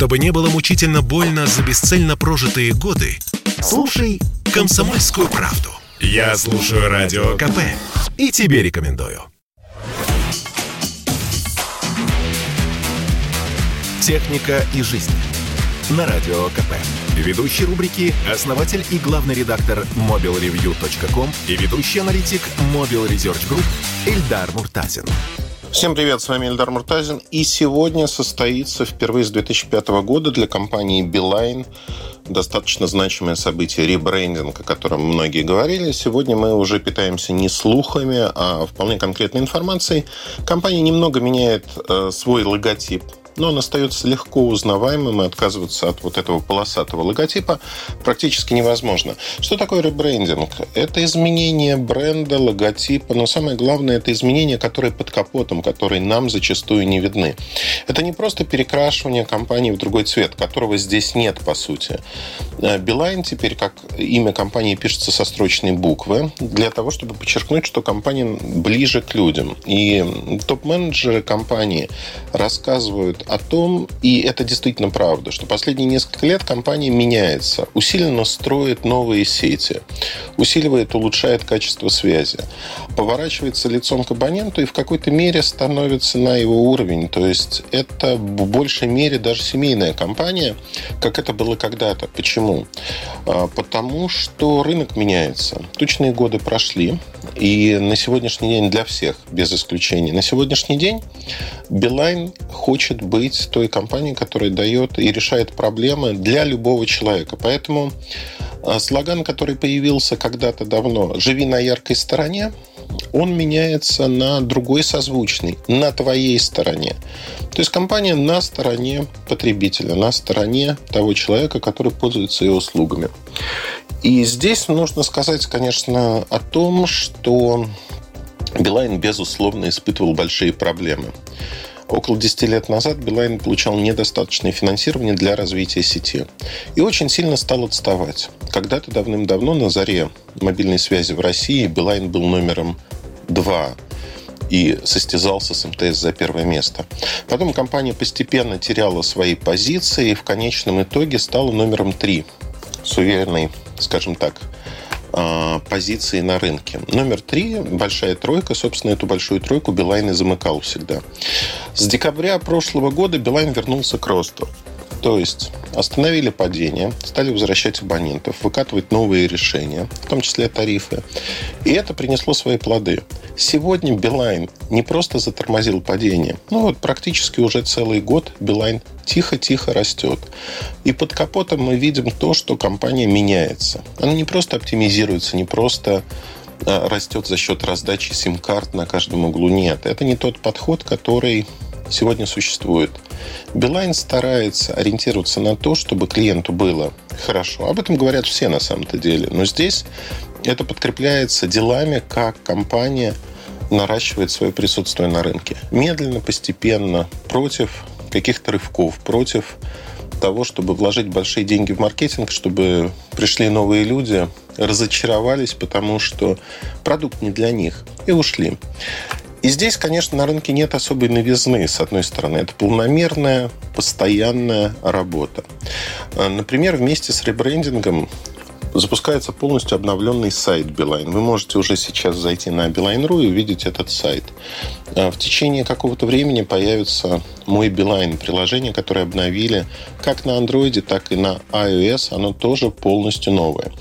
Чтобы не было мучительно больно за бесцельно прожитые годы, слушай «Комсомольскую правду». Я слушаю Радио КП и тебе рекомендую. «Техника и жизнь» на Радио КП. Ведущий рубрики – основатель и главный редактор mobilreview.com и ведущий аналитик Mobile Research Group Эльдар Муртазин. Всем привет, с вами Эльдар Муртазин. И сегодня состоится впервые с 2005 года для компании Beeline достаточно значимое событие ребрендинг, о котором многие говорили. Сегодня мы уже питаемся не слухами, а вполне конкретной информацией. Компания немного меняет э, свой логотип но он остается легко узнаваемым, и отказываться от вот этого полосатого логотипа практически невозможно. Что такое ребрендинг? Это изменение бренда, логотипа, но самое главное, это изменения, которые под капотом, которые нам зачастую не видны. Это не просто перекрашивание компании в другой цвет, которого здесь нет, по сути. Билайн теперь, как имя компании, пишется со строчной буквы, для того, чтобы подчеркнуть, что компания ближе к людям. И топ-менеджеры компании рассказывают о том, и это действительно правда, что последние несколько лет компания меняется, усиленно строит новые сети, усиливает, улучшает качество связи, поворачивается лицом к абоненту и в какой-то мере становится на его уровень. То есть это в большей мере даже семейная компания, как это было когда-то. Почему? А, потому что рынок меняется. Тучные годы прошли, и на сегодняшний день для всех, без исключения, на сегодняшний день Билайн хочет быть той компанией, которая дает и решает проблемы для любого человека. Поэтому а, слоган, который появился когда-то давно «Живи на яркой стороне», он меняется на другой созвучный, на твоей стороне. То есть компания на стороне потребителя, на стороне того человека, который пользуется ее услугами. И здесь нужно сказать, конечно, о том, что Билайн, безусловно, испытывал большие проблемы. Около 10 лет назад Билайн получал недостаточное финансирование для развития сети. И очень сильно стал отставать. Когда-то давным-давно на заре мобильной связи в России Билайн был номером 2 и состязался с МТС за первое место. Потом компания постепенно теряла свои позиции и в конечном итоге стала номером 3 с уверенной, скажем так, позиции на рынке. Номер три, большая тройка, собственно, эту большую тройку Билайн и замыкал всегда. С декабря прошлого года Билайн вернулся к росту. То есть остановили падение, стали возвращать абонентов, выкатывать новые решения, в том числе тарифы. И это принесло свои плоды. Сегодня Билайн не просто затормозил падение, ну вот практически уже целый год Билайн тихо-тихо растет. И под капотом мы видим то, что компания меняется. Она не просто оптимизируется, не просто а, растет за счет раздачи сим-карт на каждом углу. Нет, это не тот подход, который сегодня существует. Билайн старается ориентироваться на то, чтобы клиенту было хорошо. Об этом говорят все на самом-то деле. Но здесь это подкрепляется делами, как компания наращивает свое присутствие на рынке. Медленно, постепенно, против каких-то рывков, против того, чтобы вложить большие деньги в маркетинг, чтобы пришли новые люди, разочаровались, потому что продукт не для них, и ушли. И здесь, конечно, на рынке нет особой новизны, с одной стороны. Это полномерная, постоянная работа. А, например, вместе с ребрендингом запускается полностью обновленный сайт Билайн. Вы можете уже сейчас зайти на Beeline.ru и увидеть этот сайт. А, в течение какого-то времени появится мой Билайн приложение, которое обновили как на Android, так и на iOS. Оно тоже полностью новое.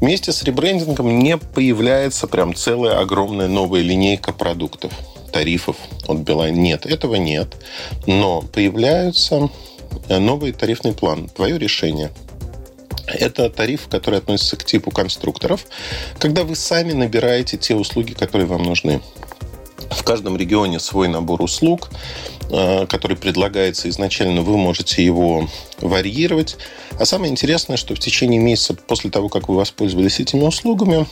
Вместе с ребрендингом не появляется прям целая огромная новая линейка продуктов тарифов от Билайн. Нет, этого нет. Но появляются э, новый тарифный план. Твое решение – это тариф, который относится к типу конструкторов, когда вы сами набираете те услуги, которые вам нужны. В каждом регионе свой набор услуг, э, который предлагается изначально, вы можете его варьировать. А самое интересное, что в течение месяца после того, как вы воспользовались этими услугами,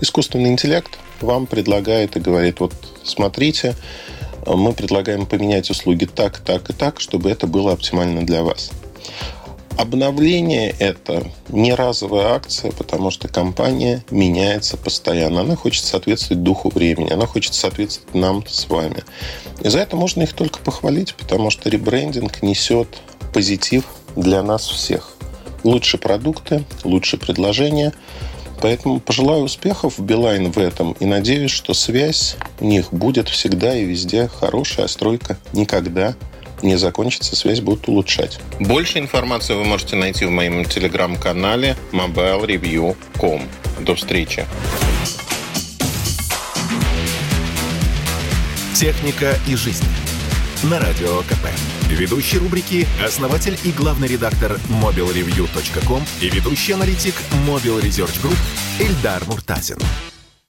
искусственный интеллект вам предлагает и говорит, вот смотрите, мы предлагаем поменять услуги так, так и так, чтобы это было оптимально для вас. Обновление – это не разовая акция, потому что компания меняется постоянно. Она хочет соответствовать духу времени, она хочет соответствовать нам с вами. И за это можно их только похвалить, потому что ребрендинг несет позитив для нас всех. Лучше продукты, лучше предложения. Поэтому пожелаю успехов в Билайн в этом и надеюсь, что связь у них будет всегда и везде хорошая, а стройка никогда не закончится, связь будут улучшать. Больше информации вы можете найти в моем телеграм-канале mobilereview.com. До встречи! Техника и жизнь. На радио КП. Ведущий рубрики – основатель и главный редактор mobilreview.com и ведущий аналитик Mobile Research Group Эльдар Муртазин.